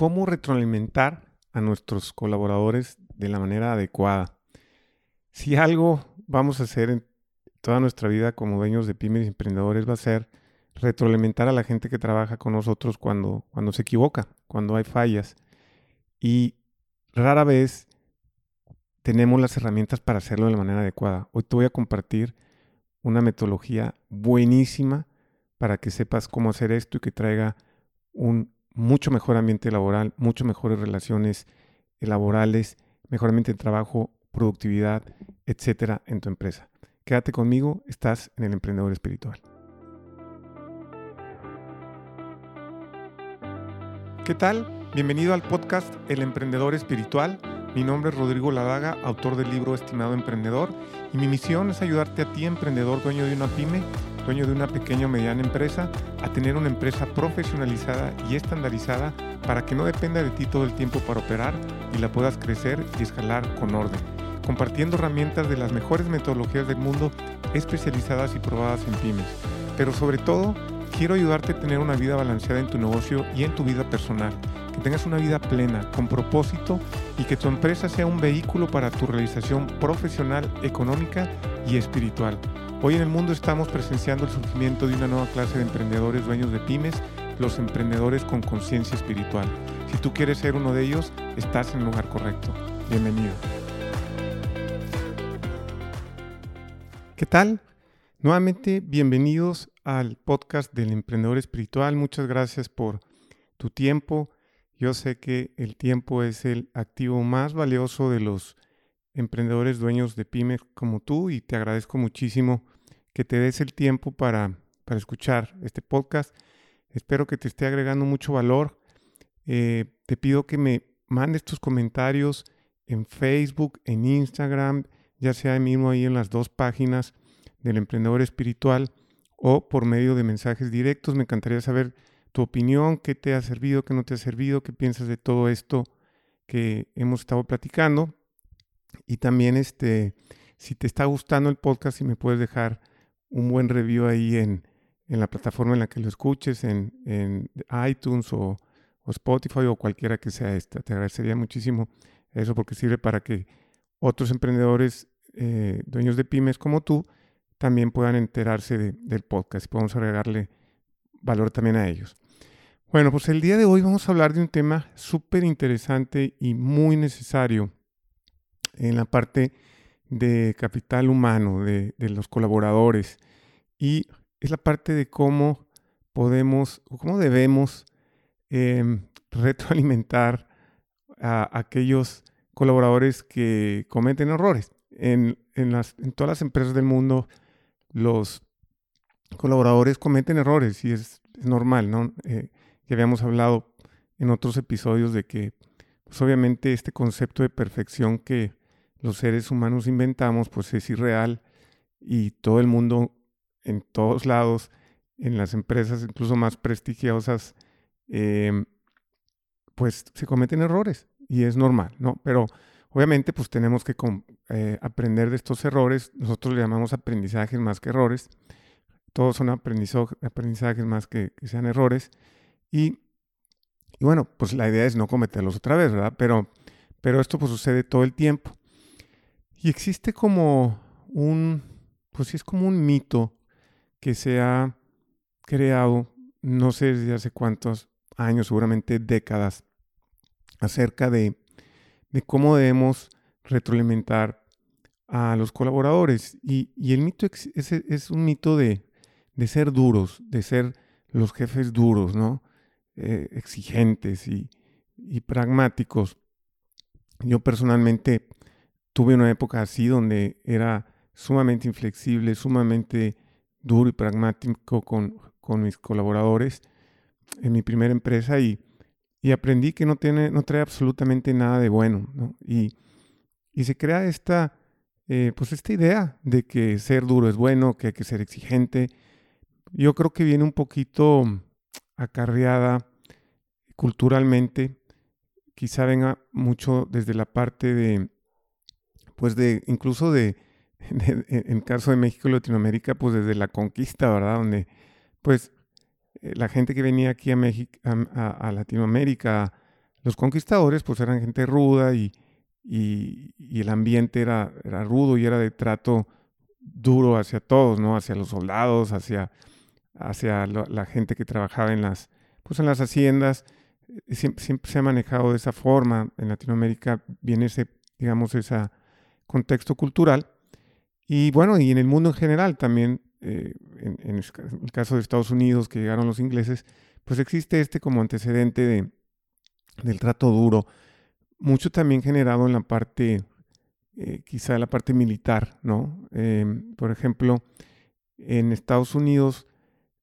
cómo retroalimentar a nuestros colaboradores de la manera adecuada. Si algo vamos a hacer en toda nuestra vida como dueños de pymes y emprendedores va a ser retroalimentar a la gente que trabaja con nosotros cuando, cuando se equivoca, cuando hay fallas. Y rara vez tenemos las herramientas para hacerlo de la manera adecuada. Hoy te voy a compartir una metodología buenísima para que sepas cómo hacer esto y que traiga un mucho mejor ambiente laboral, mucho mejores relaciones laborales, mejor ambiente de trabajo, productividad, etcétera, en tu empresa. Quédate conmigo, estás en el emprendedor espiritual. ¿Qué tal? Bienvenido al podcast El Emprendedor Espiritual. Mi nombre es Rodrigo Ladaga, autor del libro Estimado Emprendedor, y mi misión es ayudarte a ti, emprendedor, dueño de una pyme, de una pequeña o mediana empresa, a tener una empresa profesionalizada y estandarizada para que no dependa de ti todo el tiempo para operar y la puedas crecer y escalar con orden, compartiendo herramientas de las mejores metodologías del mundo especializadas y probadas en pymes. Pero sobre todo, quiero ayudarte a tener una vida balanceada en tu negocio y en tu vida personal, que tengas una vida plena, con propósito y que tu empresa sea un vehículo para tu realización profesional, económica y espiritual. Hoy en el mundo estamos presenciando el surgimiento de una nueva clase de emprendedores dueños de pymes, los emprendedores con conciencia espiritual. Si tú quieres ser uno de ellos, estás en el lugar correcto. Bienvenido. ¿Qué tal? Nuevamente, bienvenidos al podcast del Emprendedor Espiritual. Muchas gracias por tu tiempo. Yo sé que el tiempo es el activo más valioso de los emprendedores dueños de pymes como tú y te agradezco muchísimo que te des el tiempo para, para escuchar este podcast. Espero que te esté agregando mucho valor. Eh, te pido que me mandes tus comentarios en Facebook, en Instagram, ya sea mismo ahí en las dos páginas del emprendedor espiritual o por medio de mensajes directos. Me encantaría saber tu opinión, qué te ha servido, qué no te ha servido, qué piensas de todo esto que hemos estado platicando. Y también este, si te está gustando el podcast, si me puedes dejar un buen review ahí en, en la plataforma en la que lo escuches, en, en iTunes o, o, Spotify o cualquiera que sea esta. Te agradecería muchísimo eso porque sirve para que otros emprendedores, eh, dueños de pymes como tú, también puedan enterarse del podcast y podemos agregarle valor también a ellos. Bueno, pues el día de hoy vamos a hablar de un tema súper interesante y muy necesario en la parte de capital humano, de, los colaboradores, y es la parte de cómo podemos o cómo debemos em, retroalimentar a aquellos colaboradores que cometen errores. En, las, en todas las empresas del mundo los colaboradores cometen errores y es, normal, ¿no? Eh, ya habíamos hablado en otros episodios de que, pues obviamente este concepto de perfección que los seres humanos inventamos, pues es irreal y todo el mundo, en todos lados, en las empresas incluso más prestigiosas, em, pues se cometen errores y es normal, ¿no? Pero Obviamente, pues tenemos que eh, aprender de estos errores. Nosotros le llamamos aprendizajes más que errores. Todos son aprendizajes más que, sean errores. Y, bueno, pues la idea es no cometerlos otra vez, ¿verdad? Pero, pero esto pues sucede todo el tiempo. Y existe como un, pues sí es como un mito que se ha creado, no sé desde hace cuántos años, seguramente décadas, acerca de de cómo debemos retroalimentar a los colaboradores. Y, el mito es, es un mito de, ser duros, de ser los jefes duros, ¿no? Eh, exigentes y, pragmáticos. Yo personalmente tuve una época así donde era sumamente inflexible, sumamente duro y pragmático con, con mis colaboradores en mi primera empresa y, y aprendí que no, tiene, no trae absolutamente nada de bueno. ¿no? Y, y, se crea esta, eh, pues esta idea de que ser duro es bueno, que hay que ser exigente. Yo creo que viene un poquito acarreada culturalmente, quizá venga mucho desde la parte de, pues de, incluso de, en caso de México y Latinoamérica, pues desde la conquista, ¿verdad? Donde, pues, eh, la gente que venía aquí a México, a, Latinoamérica, los conquistadores pues eran gente ruda y, el ambiente era, era, rudo y era de trato duro hacia todos, ¿no? Hacia los soldados, hacia, hacia la, gente que trabajaba en las, pues en las haciendas. Siempre, siempre, se ha manejado de esa forma. En Latinoamérica viene ese, digamos, ese contexto cultural. Y bueno, y en el mundo en general también, eh, en, el caso de Estados Unidos, que llegaron los ingleses, pues existe este como antecedente de, del trato duro, mucho también generado en la parte, eh, quizá la parte militar, ¿no? Em, por ejemplo, en Estados Unidos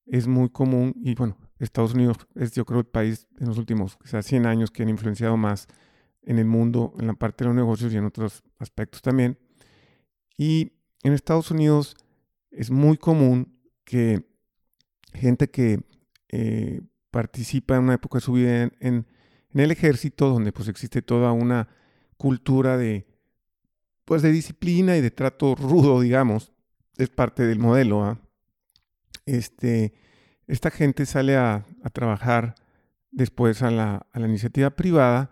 es muy común, y bueno, Estados Unidos es yo creo el país en los últimos quizás 100 años que han influenciado más en el mundo, en la parte de los negocios y en otros aspectos también. Y en Estados Unidos es muy común que gente que eh, participa en una época de su vida en, el ejército, donde pues existe toda una cultura de, pues de disciplina y de trato rudo, digamos, es parte del modelo. ¿ah? Este, esta gente sale a, trabajar después a la, a la, iniciativa privada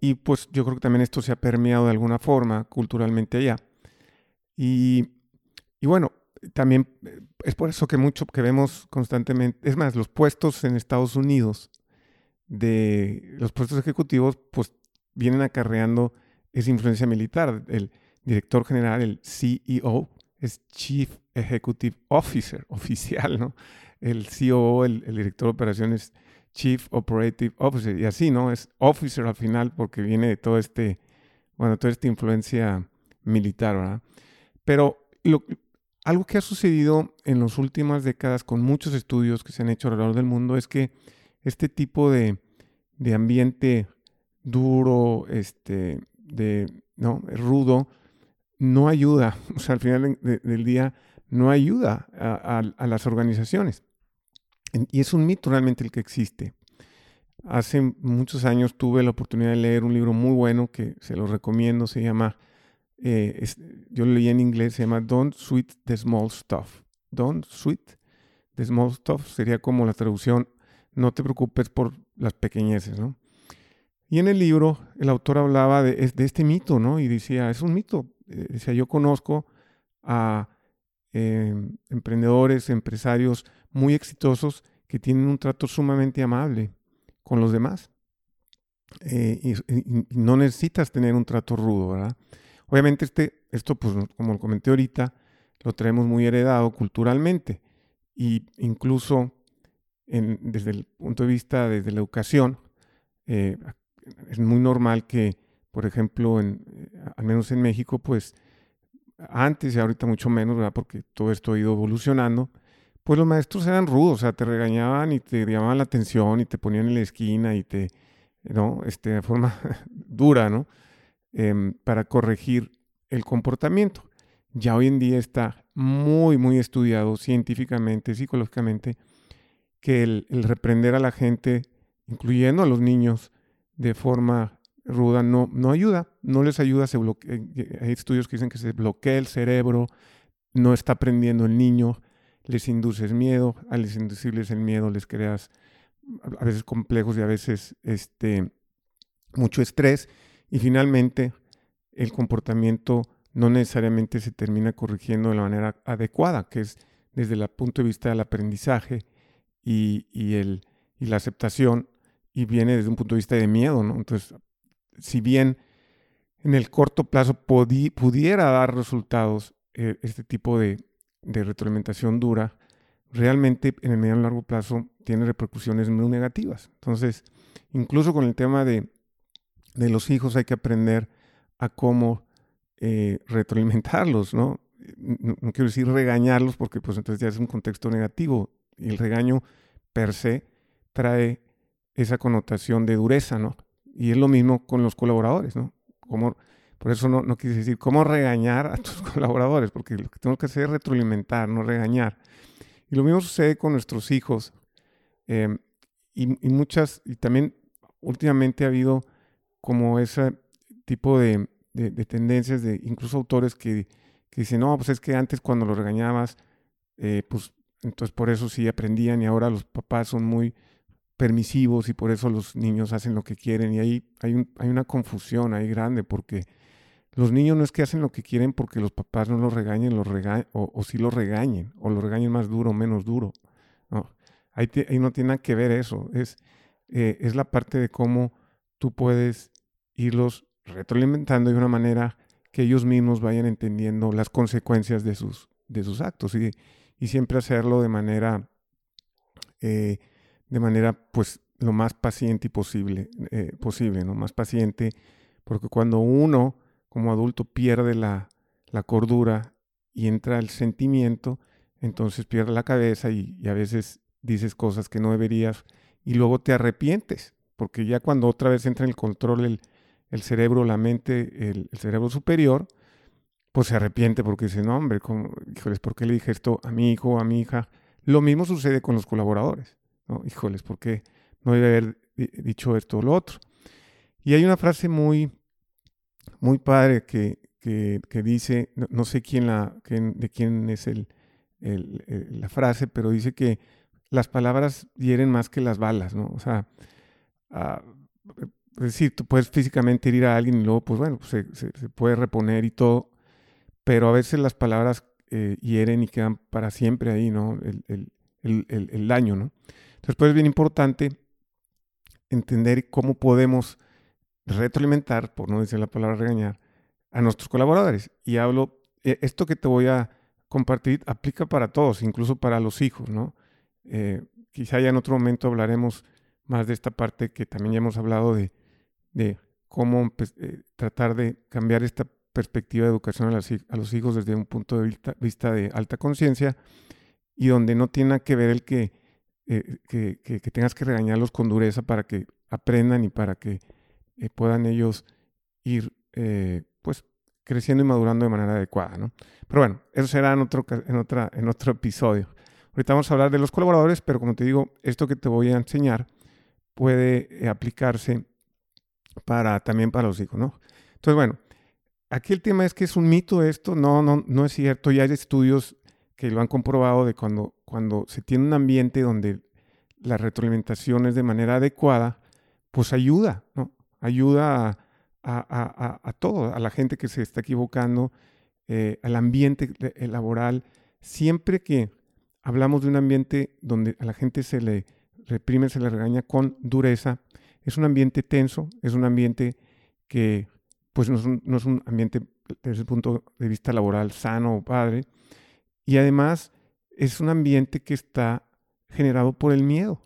y pues yo creo que también esto se ha permeado de alguna forma culturalmente allá. Y, y bueno, también eh, es por eso que mucho que vemos constantemente, es más, los puestos en Estados Unidos de los puestos ejecutivos, pues vienen acarreando esa influencia militar. El director general, el CEO, es Chief Executive Officer, oficial, ¿no? El COO, el, el director de operaciones, Chief Operative Officer, y así, ¿no? Es officer al final porque viene de todo este, bueno, toda esta influencia militar, ¿verdad? Pero lo, algo que ha sucedido en las últimas décadas con muchos estudios que se han hecho alrededor del mundo es que este tipo de, ambiente duro, este, de, no, rudo, no ayuda, o sea, al final del día no ayuda a, las organizaciones. Y es un mito realmente el que existe. Hace muchos años tuve la oportunidad de leer un libro muy bueno que se lo recomiendo, se llama eh, yo lo leí en inglés, se llama Don't Sweet the Small Stuff. Don't Sweet the Small Stuff sería como la traducción, no te preocupes por las pequeñeces, ¿no? Y en el libro el autor hablaba de, este mito, ¿no? Y decía, es un mito. Eh, decía, yo conozco a em, emprendedores, empresarios muy exitosos que tienen un trato sumamente amable con los demás. Eh, y, no necesitas tener un trato rudo, ¿verdad? Obviamente este, esto, pues como lo comenté ahorita, lo traemos muy heredado culturalmente y incluso desde el punto de vista desde la educación, eh, es muy normal que, por ejemplo, en, eh, al menos en México, pues antes y ahorita mucho menos, ¿verdad? Porque todo esto ha ido evolucionando, pues los maestros eran rudos, o sea, te regañaban y te llamaban la atención y te ponían en la esquina y te, ¿no? Este, de forma dura, ¿no? Em, para corregir el comportamiento. Ya hoy en día está muy, muy estudiado científicamente, psicológicamente, que el, reprender a la gente, incluyendo a los niños, de forma ruda, no, no ayuda, no les ayuda, se eh, hay estudios que dicen que se bloquea el cerebro, no está aprendiendo el niño, les induces miedo, al inducirles el miedo les creas a veces complejos y a veces este, mucho estrés y finalmente, el comportamiento no necesariamente se termina corrigiendo de la manera adecuada, que es desde el punto de vista del aprendizaje y, el, y la aceptación, y viene desde un punto de vista de miedo, ¿no? Entonces, si bien en el corto plazo pudiera dar resultados eh, este tipo de, de, retroalimentación dura, realmente en el mediano y largo plazo tiene repercusiones muy negativas. Entonces, incluso con el tema de de los hijos hay que aprender a cómo eh, retroalimentarlos, ¿no? ¿no? quiero decir regañarlos porque pues entonces ya es un contexto negativo. Y el regaño per se trae esa connotación de dureza, ¿no? Y es lo mismo con los colaboradores, ¿no? Como, por eso no, no quise decir cómo regañar a tus colaboradores, porque lo que tengo que hacer es retroalimentar, no regañar. Y lo mismo sucede con nuestros hijos. Em, y, muchas, y también últimamente ha habido como ese tipo de, tendencias de incluso autores que, dicen, no, pues es que antes cuando lo regañabas, eh, pues entonces por eso sí aprendían y ahora los papás son muy permisivos y por eso los niños hacen lo que quieren y ahí hay, hay una confusión ahí grande porque los niños no es que hacen lo que quieren porque los papás no los regañen, los o, sí los regañen, o los regañen más duro o menos duro. No, ahí, no tiene nada que ver eso. Es, eh, es la parte de cómo tú puedes irlos retroalimentando de una manera que ellos mismos vayan entendiendo las consecuencias de sus, de sus actos y, y siempre hacerlo de manera, eh, de manera pues lo más paciente posible, eh, posible, ¿no? Más paciente, porque cuando uno como adulto pierde la, la cordura y entra el sentimiento, entonces pierde la cabeza y, a veces dices cosas que no deberías y luego te arrepientes, porque ya cuando otra vez entra en el control el, el cerebro, la mente, el, cerebro superior, pues se arrepiente porque dice, no, hombre, ¿cómo, híjoles, ¿por qué le dije esto a mi hijo, a mi hija? Lo mismo sucede con los colaboradores, ¿no? Híjoles, ¿por qué no debe haber dicho esto o lo otro? Y hay una frase muy, muy padre que, que, dice, no, sé quién la, de quién es el, la frase, pero dice que las palabras hieren más que las balas, ¿no? O sea, uh, es decir, tú puedes físicamente herir a alguien y luego, pues bueno, se, puede reponer y todo, pero a veces las palabras eh, hieren y quedan para siempre ahí, ¿no? El, el, daño, ¿no? Entonces, pues es bien importante entender cómo podemos retroalimentar, por no decir la palabra regañar, a nuestros colaboradores. Y hablo, eh, esto que te voy a compartir aplica para todos, incluso para los hijos, ¿no? Eh, quizá ya en otro momento hablaremos más de esta parte que también ya hemos hablado de de cómo pues, eh, tratar de cambiar esta perspectiva de educación a, los hijos desde un punto de vista, de alta conciencia y donde no tiene que ver el que, eh, que, tengas que regañarlos con dureza para que aprendan y para que eh, puedan ellos ir pues creciendo y madurando de manera adecuada. ¿no? Pero bueno, eso será en otro, en, otra, en otro episodio. Ahorita vamos a hablar de los colaboradores, pero como te digo, esto que te voy a enseñar puede aplicarse para, también para los hijos, ¿no? Entonces, bueno, aquí el tema es que es un mito esto, no, no, no es cierto, ya hay estudios que lo han comprobado de cuando, cuando se tiene un ambiente donde la retroalimentación es de manera adecuada, pues ayuda, ¿no? Ayuda a, a, a, todo, a la gente que se está equivocando, eh, al ambiente laboral. Siempre que hablamos de un ambiente donde a la gente se le reprime, se le regaña con dureza, es un ambiente tenso, es un ambiente que pues no es un, ambiente desde el punto de vista laboral sano o padre. Y además es un ambiente que está generado por el miedo.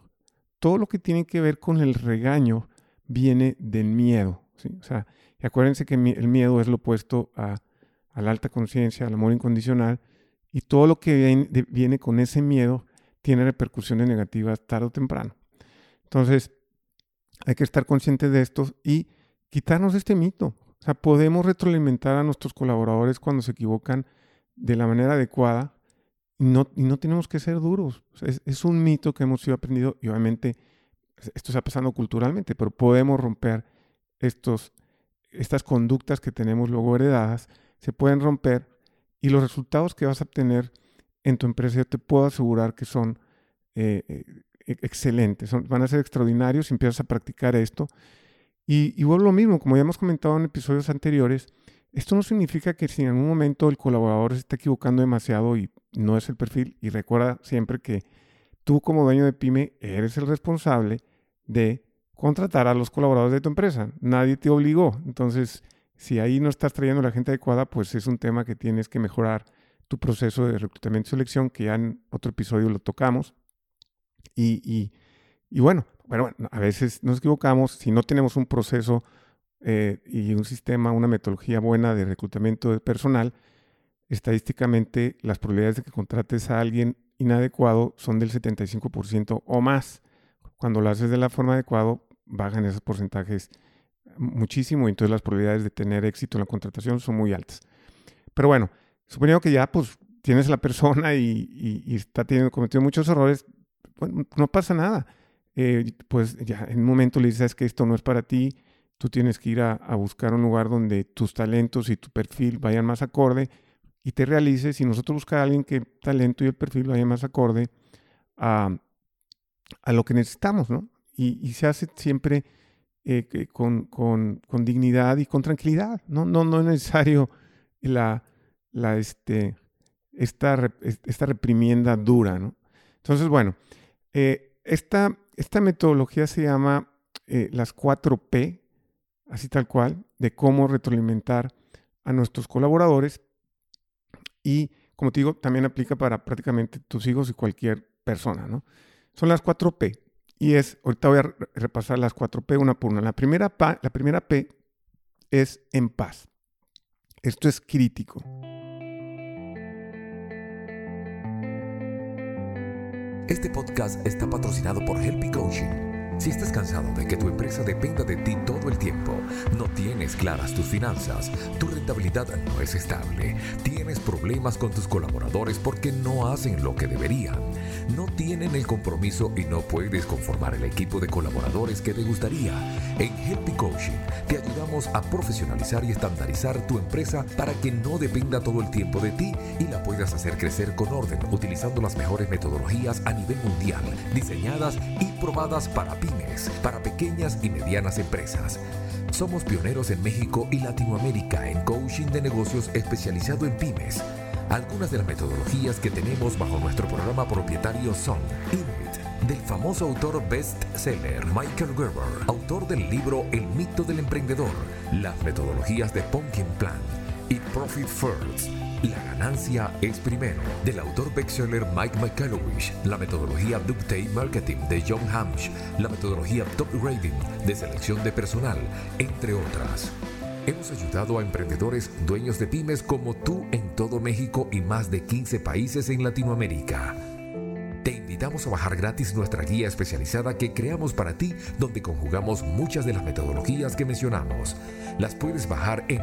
Todo lo que tiene que ver con el regaño viene del miedo. O sea, y acuérdense que el miedo es lo opuesto a, la alta conciencia, al amor incondicional, y todo lo que viene, viene, con ese miedo tiene repercusiones negativas tarde o temprano. Entonces, hay que estar conscientes de esto y quitarnos este mito. O sea, podemos retroalimentar a nuestros colaboradores cuando se equivocan de la manera adecuada no, y no tenemos que ser duros. es, un mito que hemos sido aprendido y obviamente esto está pasando culturalmente, pero podemos romper estos, estas conductas que tenemos luego heredadas, se pueden romper y los resultados que vas a obtener en tu empresa yo te puedo asegurar que son eh, eh, e-, excelentes, van a ser extraordinarios si empiezas a practicar esto. Y, y vuelvo lo mismo, como ya hemos comentado en episodios anteriores, esto no significa que si en algún momento el colaborador se está equivocando demasiado y no es el perfil, y recuerda siempre que tú como dueño de pyme eres el responsable de contratar a los colaboradores de tu empresa. Nadie te obligó. Entonces, si ahí no estás trayendo la gente adecuada, pues es un tema que tienes que mejorar tu proceso de reclutamiento y selección, que ya en otro episodio lo tocamos. Y, y, bueno, bueno, a veces nos equivocamos si no tenemos un proceso eh, y un sistema, una metodología buena de reclutamiento de personal. Estadísticamente, las probabilidades de que contrates a alguien inadecuado son del 75% o más. Cuando lo haces de la forma adecuada, bajan esos porcentajes muchísimo y entonces las probabilidades de tener éxito en la contratación son muy altas. Pero bueno, suponiendo que ya pues tienes a la persona y, y está teniendo, cometido muchos errores, no pasa nada. Eh, pues ya en un momento le dices que esto no es para ti, tú tienes que ir a, buscar un lugar donde tus talentos y tu perfil vayan más acorde y te realices y nosotros buscar a alguien que talento y el perfil vayan más acorde a, a lo que necesitamos, ¿no? y, se hace siempre eh, con, dignidad y con tranquilidad. No, no, no es necesario la, la, este, esta, esta reprimienda dura. ¿no? Entonces, bueno, eh, esta, esta metodología se llama eh, las 4P, así tal cual, de cómo retroalimentar a nuestros colaboradores y, como te digo, también aplica para prácticamente tus hijos y cualquier persona, ¿no? Son las 4P y es, ahorita voy a repasar las 4P una por una. La primera, la primera P es en paz. Esto es crítico. Este podcast está patrocinado por Helpy Coaching si estás cansado de que tu empresa dependa de ti todo el tiempo, no tienes claras tus finanzas, tu rentabilidad no es estable, tienes problemas con tus colaboradores porque no hacen lo que deberían, no tienen el compromiso y no puedes conformar el equipo de colaboradores que te gustaría, en Helpy Coaching te ayudamos a profesionalizar y estandarizar tu empresa para que no dependa todo el tiempo de ti y la puedas hacer crecer con orden utilizando las mejores metodologías a nivel mundial, diseñadas y probadas para pymes, para pequeñas y medianas empresas. Somos pioneros en México y Latinoamérica en coaching de negocios especializado en pymes. Algunas de las metodologías que tenemos bajo nuestro programa propietario son Inuit, del famoso autor bestseller Michael Gerber, autor del libro El mito del emprendedor, las metodologías de Pumpkin Plan y Profit First. La ganancia es primero, del autor bestseller Mike McCallowich, la metodología Ductate Marketing de John Hamsh, la metodología Top Grading de selección de personal, entre otras. Hemos ayudado a emprendedores dueños de pymes como tú en todo México y más de 15 países en Latinoamérica. Te invitamos a bajar gratis nuestra guía especializada que creamos para ti, donde conjugamos muchas de las metodologías que mencionamos. Las puedes bajar en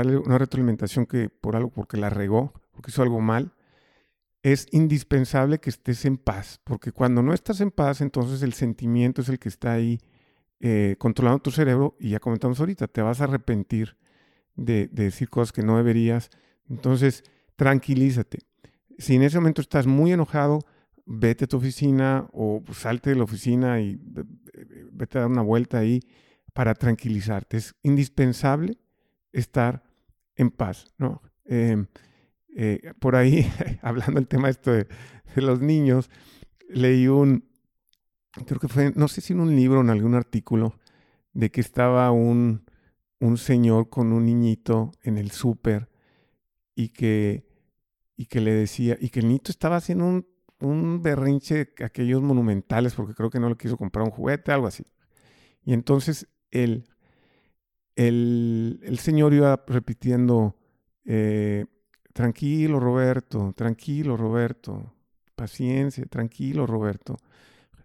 una retroalimentación que por algo, porque la regó, porque hizo algo mal, es indispensable que estés en paz, porque cuando no estás en paz, entonces el sentimiento es el que está ahí eh, controlando tu cerebro y ya comentamos ahorita, te vas a arrepentir de, decir cosas que no deberías. Entonces, tranquilízate. Si en ese momento estás muy enojado, vete a tu oficina o salte de la oficina y vete a dar una vuelta ahí para tranquilizarte. Es indispensable estar en paz, ¿no? Em, eh, por ahí, hablando del tema esto de, los niños, leí un, creo que fue, no sé si en un libro o en algún artículo, de que estaba un, un señor con un niñito en el súper y que, y que le decía, y que el niñito estaba haciendo un, un berrinche, aquellos monumentales, porque creo que no le quiso comprar un juguete, algo así. Y entonces él el, señor iba repitiendo, eh, tranquilo Roberto, tranquilo Roberto, paciencia, tranquilo Roberto.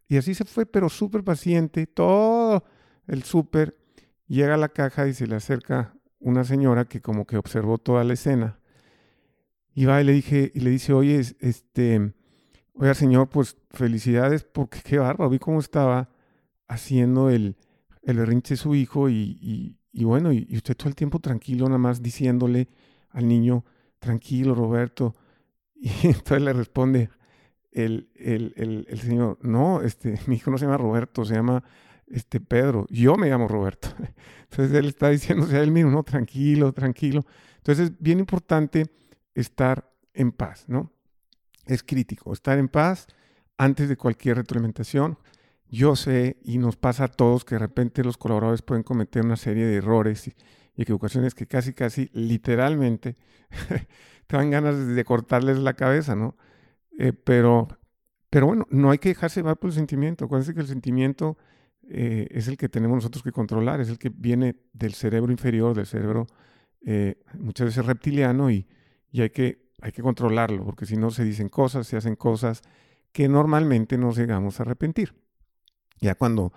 Y así se fue, pero súper paciente, todo el súper llega a la caja y se le acerca una señora que como que observó toda la escena. Y va y le dije, y le dice, oye, este, oiga señor, pues felicidades porque qué bárbaro, vi cómo estaba haciendo el, el berrinche de su hijo y bueno, y, usted todo el tiempo tranquilo, nada más diciéndole al niño, tranquilo, Roberto. Y entonces le responde el, el, señor, no, este, mi hijo no se llama Roberto, se llama este, Pedro. Yo me llamo Roberto. Entonces él está diciéndose a él mismo, no, tranquilo, tranquilo. Entonces es bien importante estar en paz, ¿no? Es crítico, estar en paz antes de cualquier retroalimentación. Yo sé, y nos pasa a todos, que de repente los colaboradores pueden cometer una serie de errores y, equivocaciones que casi, casi, literalmente, te dan ganas de cortarles la cabeza, ¿no? Eh, pero, pero bueno, no hay que dejarse llevar por el sentimiento. Acuérdense que el sentimiento eh, es el que tenemos nosotros que controlar, es el que viene del cerebro inferior, del cerebro eh, muchas veces reptiliano, y, y hay, que, hay que controlarlo, porque si no se dicen cosas, se hacen cosas que normalmente nos llegamos a arrepentir. Ya cuando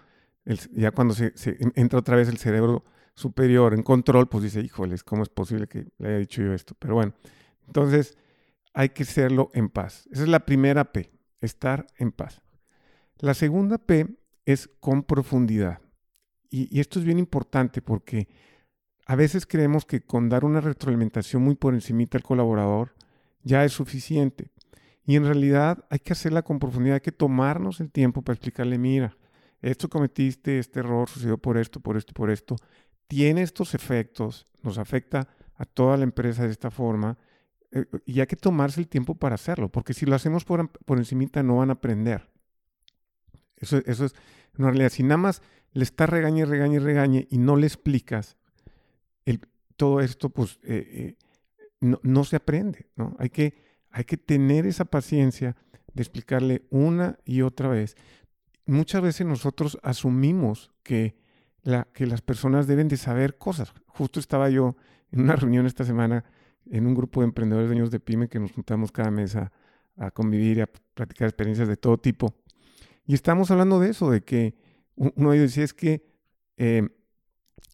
ya cuando se, entra otra vez el cerebro superior en control, pues dice, híjoles, ¿cómo es posible que le haya dicho yo esto? Pero bueno, entonces hay que hacerlo en paz. Esa es la primera P, estar en paz. La segunda P es con profundidad. Y, y esto es bien importante porque a veces creemos que con dar una retroalimentación muy por encimita al colaborador ya es suficiente. Y en realidad hay que hacerla con profundidad, hay que tomarnos el tiempo para explicarle, mira, esto cometiste, este error sucedió por esto, por esto, por esto, tiene estos efectos, nos afecta a toda la empresa de esta forma, eh, y hay que tomarse el tiempo para hacerlo, porque si lo hacemos por, por encimita no van a aprender. Eso, es una realidad. Si nada más le está regañe, regañe, regañe y no le explicas todo esto, pues eh, eh, no, se aprende, hay que tener esa paciencia de explicarle una y otra vez muchas veces nosotros asumimos que, la, que las personas deben de saber cosas. Justo estaba yo en una reunión esta semana en un grupo de emprendedores dueños de pyme que nos juntamos cada mes a, convivir y a platicar experiencias de todo tipo. Y estamos hablando de eso, de que uno de ellos decía es que eh,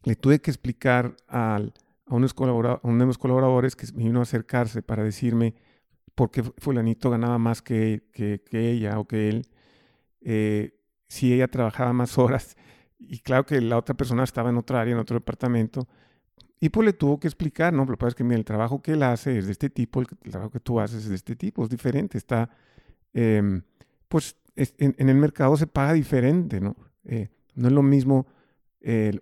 le tuve que explicar al, a, unos a uno de los colaboradores que vino a acercarse para decirme por qué fulanito ganaba más que, que, que ella o que él. Eh, si ella trabajaba más horas y claro que la otra persona estaba en otra área, en otro departamento, y pues le tuvo que explicar, ¿no? Lo que pasa es que mira, el trabajo que él hace es de este tipo, el, trabajo que tú haces es de este tipo, es diferente, está, em, pues en, el mercado se paga diferente, ¿no? Eh, no es lo mismo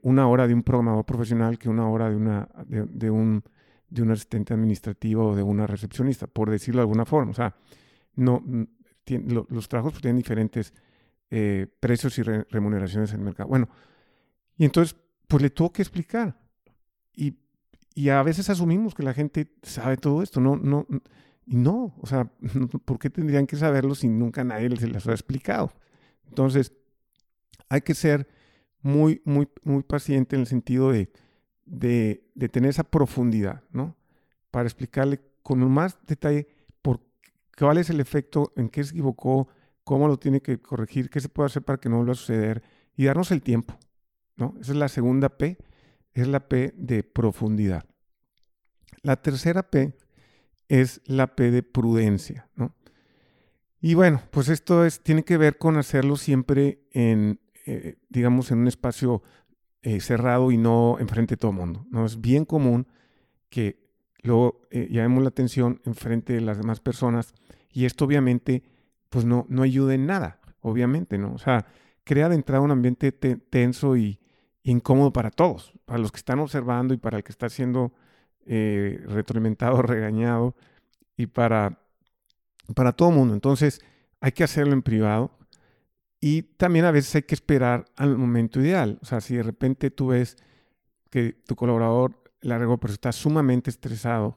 una hora de un programador profesional que una hora de, una, de, un, de un asistente administrativo o de una recepcionista, por decirlo de alguna forma. O sea, no, los trabajos pues, tienen diferentes eh, precios y remuneraciones en el mercado. Bueno, y entonces, pues le tuvo que explicar. Y, y, a veces asumimos que la gente sabe todo esto. No, no, y no, o sea, ¿por qué tendrían que saberlo si nunca nadie se les ha explicado? Entonces, hay que ser muy, muy, muy paciente en el sentido de, de, de tener esa profundidad, ¿no? Para explicarle con más detalle por cuál es el efecto, en qué se equivocó, cómo lo tiene que corregir, qué se puede hacer para que no vuelva a suceder y darnos el tiempo. ¿no? Esa es la segunda P, es la P de profundidad. La tercera P es la P de prudencia. ¿no? Y bueno, pues esto es, tiene que ver con hacerlo siempre en, eh, digamos, en un espacio eh, cerrado y no enfrente de todo el mundo. ¿no? Es bien común que luego eh, llamemos la atención enfrente de las demás personas y esto obviamente pues no, no ayuda en nada, obviamente, ¿no? O sea, crea de entrada un ambiente tenso y incómodo para todos, para los que están observando y para el que está siendo eh, retroalimentado, regañado y para, para todo el mundo. Entonces, hay que hacerlo en privado y también a veces hay que esperar al momento ideal. O sea, si de repente tú ves que tu colaborador la regó, pero está sumamente estresado,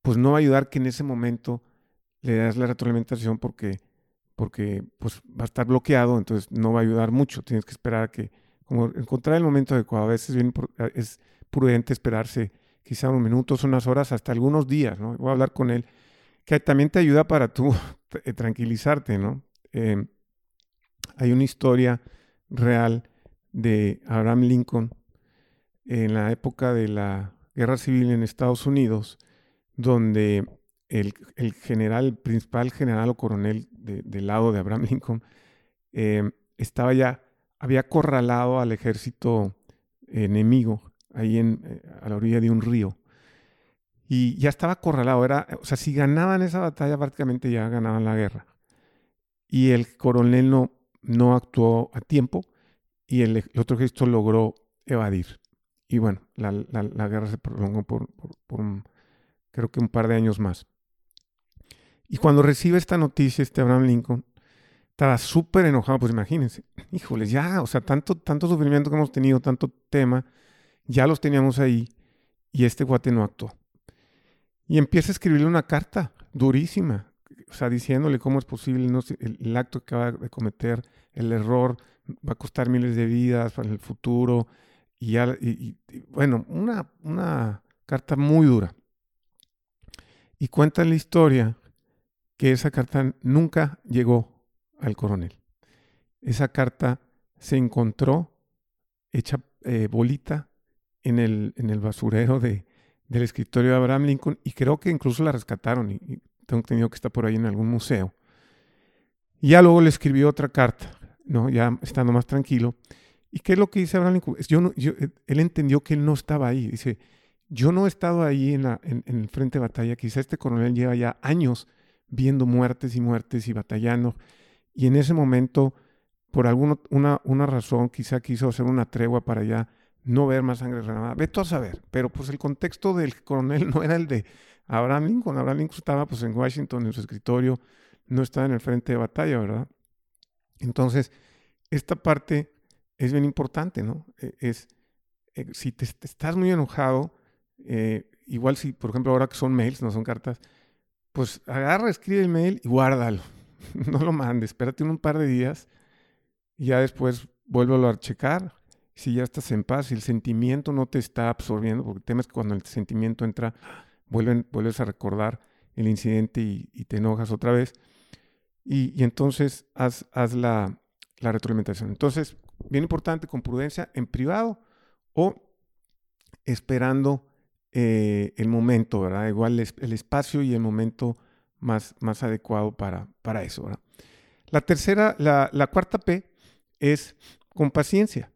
pues no va a ayudar que en ese momento le das la retroalimentación porque porque pues va a estar bloqueado, entonces no va a ayudar mucho. Tienes que esperar a que, como encontrar el momento adecuado. A veces es prudente esperarse quizá unos minutos, unas horas, hasta algunos días, ¿no? Voy a hablar con él, que también te ayuda para tú eh, tranquilizarte, ¿no? Em, hay una historia real de Abraham Lincoln en la época de la Guerra Civil en Estados Unidos, donde el, general, el principal general o coronel del lado de Abraham Lincoln, eh, estaba ya, había acorralado al ejército enemigo ahí en, eh, a la orilla de un río. Y ya estaba acorralado. Era, o sea, si ganaban esa batalla, prácticamente ya ganaban la guerra. Y el coronel no, no actuó a tiempo y el, otro ejército logró evadir. Y bueno, la, guerra se prolongó por creo que un par de años más. Y cuando recibe esta noticia, este Abraham Lincoln, estaba súper enojado, pues imagínense, híjoles, ya, o sea, tanto, tanto sufrimiento que hemos tenido, tanto tema, ya los teníamos ahí y este guate no actuó. Y empieza a escribirle una carta durísima, o sea, diciéndole cómo es posible no, el, acto que acaba de cometer, el error, va a costar miles de vidas para el futuro, y, ya, y bueno, una, una carta muy dura. Y cuenta la historia que esa carta nunca llegó al coronel. Esa carta se encontró hecha eh, bolita en el, en el basurero de, del escritorio de Abraham Lincoln y creo que incluso la rescataron y, tengo entendido que está por ahí en algún museo. Y ya luego le escribió otra carta, ¿no? ya estando más tranquilo. ¿Y qué es lo que dice Abraham Lincoln? Yo no, yo, él entendió que él no estaba ahí. Dice, yo no he estado ahí en, la, en, el frente de batalla. Quizá este coronel lleva ya años viendo muertes y muertes y batallando. Y en ese momento, por alguna una, una razón, quizá quiso hacer una tregua para ya no ver más sangre derramada. Vete a saber. Pero pues el contexto del coronel no era el de Abraham Lincoln. Abraham Lincoln estaba pues en Washington en su escritorio, no estaba en el frente de batalla, ¿verdad? Entonces, esta parte es bien importante, ¿no? E, es, eh, si te, estás muy enojado, eh, igual si, por ejemplo, ahora que son mails, no son cartas, pues agarra, escribe el mail y guárdalo. no lo mandes, espérate un par de días y ya después vuélvelo a checar si ya estás en paz, si el sentimiento no te está absorbiendo, porque temes que cuando el sentimiento entra, vuelves a recordar el incidente y, te enojas otra vez. Y, entonces haz, haz la, la, retroalimentación. Entonces, bien importante, con prudencia, en privado o esperando eh, el momento, ¿verdad? Igual el espacio y el momento más, más adecuado para, para eso. La tercera, la, la cuarta P es con paciencia.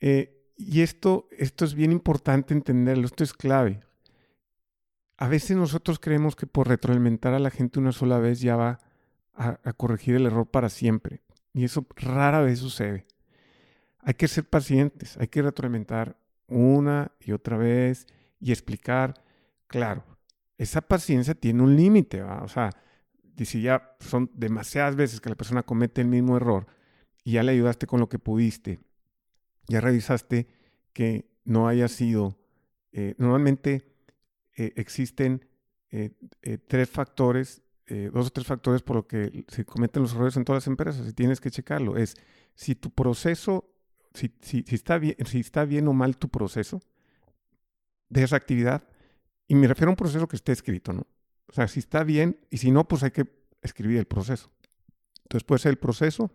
Eh, y esto, esto es bien importante entenderlo, esto es clave. A veces nosotros creemos que por retroalimentar a la gente una sola vez ya va a corregir el error para siempre. Y eso rara vez sucede. Hay que ser pacientes, hay que retroalimentar una y otra vez y explicar, claro, esa paciencia tiene un límite, o sea, si ya son demasiadas veces que la persona comete el mismo error y ya le ayudaste con lo que pudiste ya revisaste que no haya sido, eh, normalmente eh, existen eh, tres factores, dos o tres factores por lo que se cometen los errores en todas las empresas y tienes que checarlo. Es si tu proceso, si, si, está, bien, si está bien o mal tu proceso de esa actividad, y me refiero a un proceso que esté escrito, ¿no? O sea, si está bien y si no, pues hay que escribir el proceso. Entonces puede ser el proceso,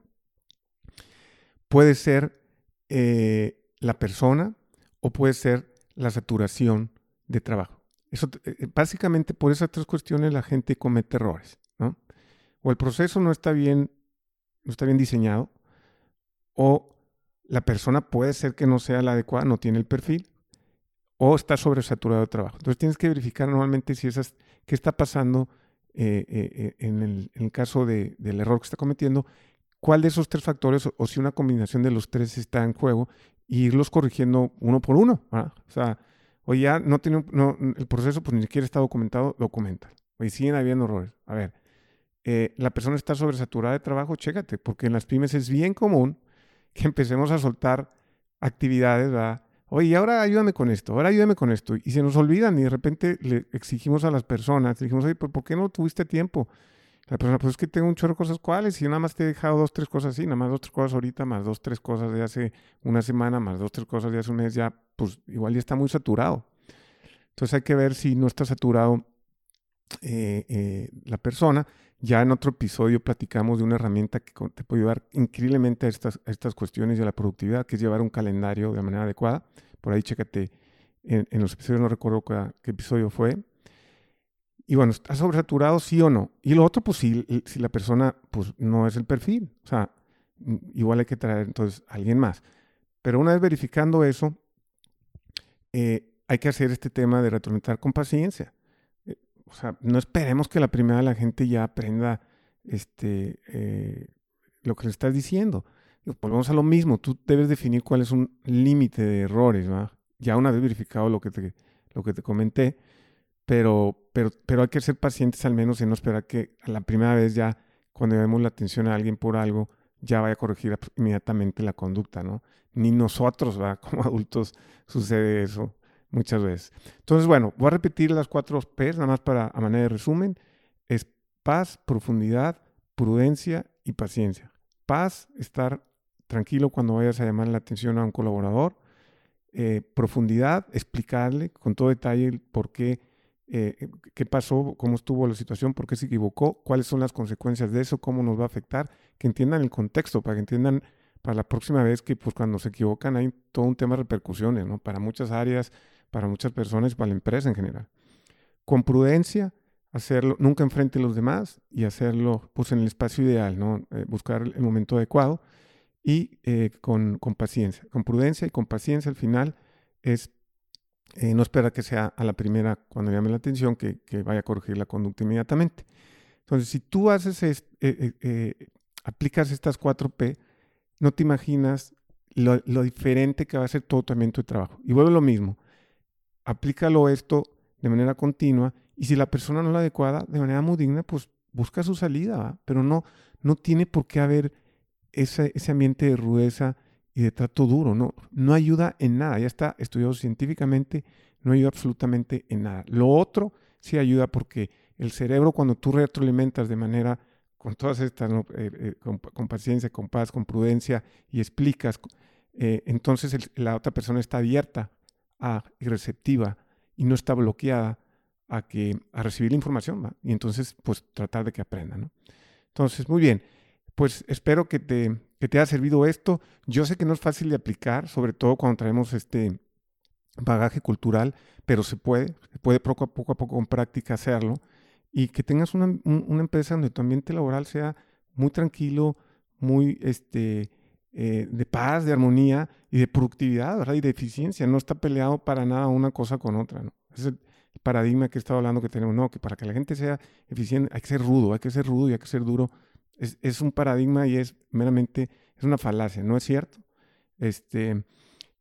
puede ser eh, la persona o puede ser la saturación de trabajo. Eso, eh, básicamente por esas tres cuestiones la gente comete errores. ¿no? O el proceso no está bien, no está bien diseñado, o la persona puede ser que no sea la adecuada, no tiene el perfil, o está sobresaturado de trabajo. Entonces tienes que verificar normalmente si esas, qué está pasando en, el, caso del error que está cometiendo cuál de esos tres factores o, si una combinación de los tres está en juego y irlos corrigiendo uno por uno. O sea, o ya no tiene no, el proceso pues ni siquiera está documentado, documenta. Oye, siguen habiendo errores. A ver, eh, la persona está sobresaturada de trabajo, chécate, porque en las pymes es bien común que empecemos a soltar actividades, ¿verdad? Oye, ahora ayúdame con esto, ahora ayúdame con esto. Y se nos olvidan y de repente le exigimos a las personas, le dijimos, oye, ¿por qué no tuviste tiempo? La persona, pues es que tengo un chorro de cosas cuáles y yo nada más te he dejado dos, tres cosas así, nada más dos, tres cosas ahorita, más dos, tres cosas de hace una semana, más dos, tres cosas de hace un mes, ya, pues igual ya está muy saturado. Entonces hay que ver si no está saturado eh, eh, la persona. Ya en otro episodio platicamos de una herramienta que te puede ayudar increíblemente a estas, estas cuestiones de la productividad, que es llevar un calendario de manera adecuada. Por ahí chécate en, los episodios, no recuerdo qué episodio fue, y bueno, ¿está sobresaturado sí o no? Y lo otro, pues si, si la persona pues no es el perfil. O sea, igual hay que traer entonces a alguien más. Pero una vez verificando eso, eh, hay que hacer este tema de retroalimentar con paciencia. O sea, no esperemos que la primera la gente ya aprenda este, eh, lo que le estás diciendo. volvemos a lo mismo, tú debes definir cuál es un límite de errores, ¿va? Ya una vez verificado lo que te, lo que te comenté, pero, pero, pero hay que ser pacientes al menos y no esperar que la primera vez ya, cuando demos la atención a alguien por algo, ya vaya a corregir inmediatamente la conducta, ¿no? Ni nosotros, ¿va? Como adultos sucede eso muchas veces. Entonces, bueno, voy a repetir las cuatro P's, nada más para a manera de resumen. Es paz, profundidad, prudencia y paciencia. Paz, estar tranquilo cuando vayas a llamar la atención a un colaborador. Eh, profundidad, explicarle con todo detalle por qué eh, qué pasó, cómo estuvo la situación, por qué se equivocó, cuáles son las consecuencias de eso, cómo nos va a afectar, que entiendan el contexto, para que entiendan para la próxima vez que pues cuando se equivocan hay todo un tema de repercusiones, ¿no? Para muchas áreas, para muchas personas y para la empresa en general. Con prudencia, hacerlo, nunca enfrente a los demás y hacerlo pues en el espacio ideal, ¿no? Eh, buscar el momento adecuado y eh, con, con, paciencia, con prudencia y con paciencia al final es eh, no esperar que sea a la primera cuando llame la atención que, que, vaya a corregir la conducta inmediatamente. Entonces, si tú haces aplicas estas 4P, no te imaginas lo, lo, diferente que va a ser todo tu ambiente de trabajo. Y vuelve lo mismo, aplícalo esto de manera continua y si la persona no es la adecuada, de manera muy digna, pues busca su salida, pero no, no tiene por qué haber ese, ese ambiente de rudeza y de trato duro, no, no ayuda en nada, ya está estudiado científicamente, no ayuda absolutamente en nada. Lo otro sí ayuda porque el cerebro cuando tú retroalimentas de manera con todas estas, eh, eh, con, paciencia, con paz, con prudencia y explicas, eh, entonces la otra persona está abierta a, y receptiva y no está bloqueada a, que, a recibir la información, y entonces pues tratar de que aprenda. ¿no? Entonces, muy bien, pues espero que te, que te haya servido esto. Yo sé que no es fácil de aplicar, sobre todo cuando traemos este bagaje cultural, pero se puede, se puede poco a poco, a poco con práctica hacerlo y que tengas una, una empresa donde tu ambiente laboral sea muy tranquilo, muy este, eh, de paz, de armonía y de productividad, ¿verdad? Y de eficiencia. No está peleado para nada una cosa con otra, ¿no? Es el paradigma que he estado hablando que tenemos, no, que para que la gente sea eficiente hay que ser rudo, hay que ser rudo y hay que ser duro. Es, es un paradigma y es meramente, es una falacia, ¿no es cierto? Este,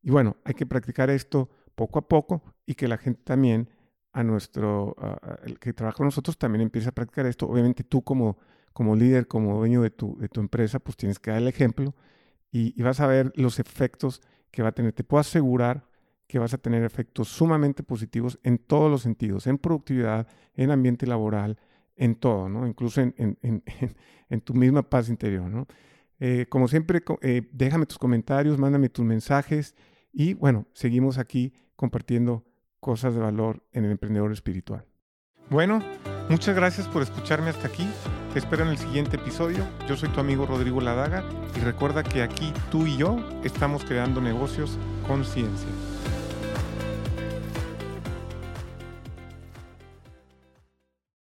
y bueno, hay que practicar esto poco a poco y que la gente también, a nuestro, el que trabaja con nosotros, también empiece a practicar esto. Obviamente tú como, como líder, como dueño de tu, de tu empresa, pues tienes que dar el ejemplo y, vas a ver los efectos que va a tener. Te puedo asegurar que vas a tener efectos sumamente positivos en todos los sentidos, en productividad, en ambiente laboral, en todo, ¿no? Incluso en, en, en, en tu misma paz interior, ¿no? Eh, como siempre, eh, déjame tus comentarios, mándame tus mensajes y bueno, seguimos aquí compartiendo cosas de valor en el emprendedor espiritual. Bueno, muchas gracias por escucharme hasta aquí. Te espero en el siguiente episodio. Yo soy tu amigo Rodrigo Ladaga y recuerda que aquí tú y yo estamos creando negocios con ciencia.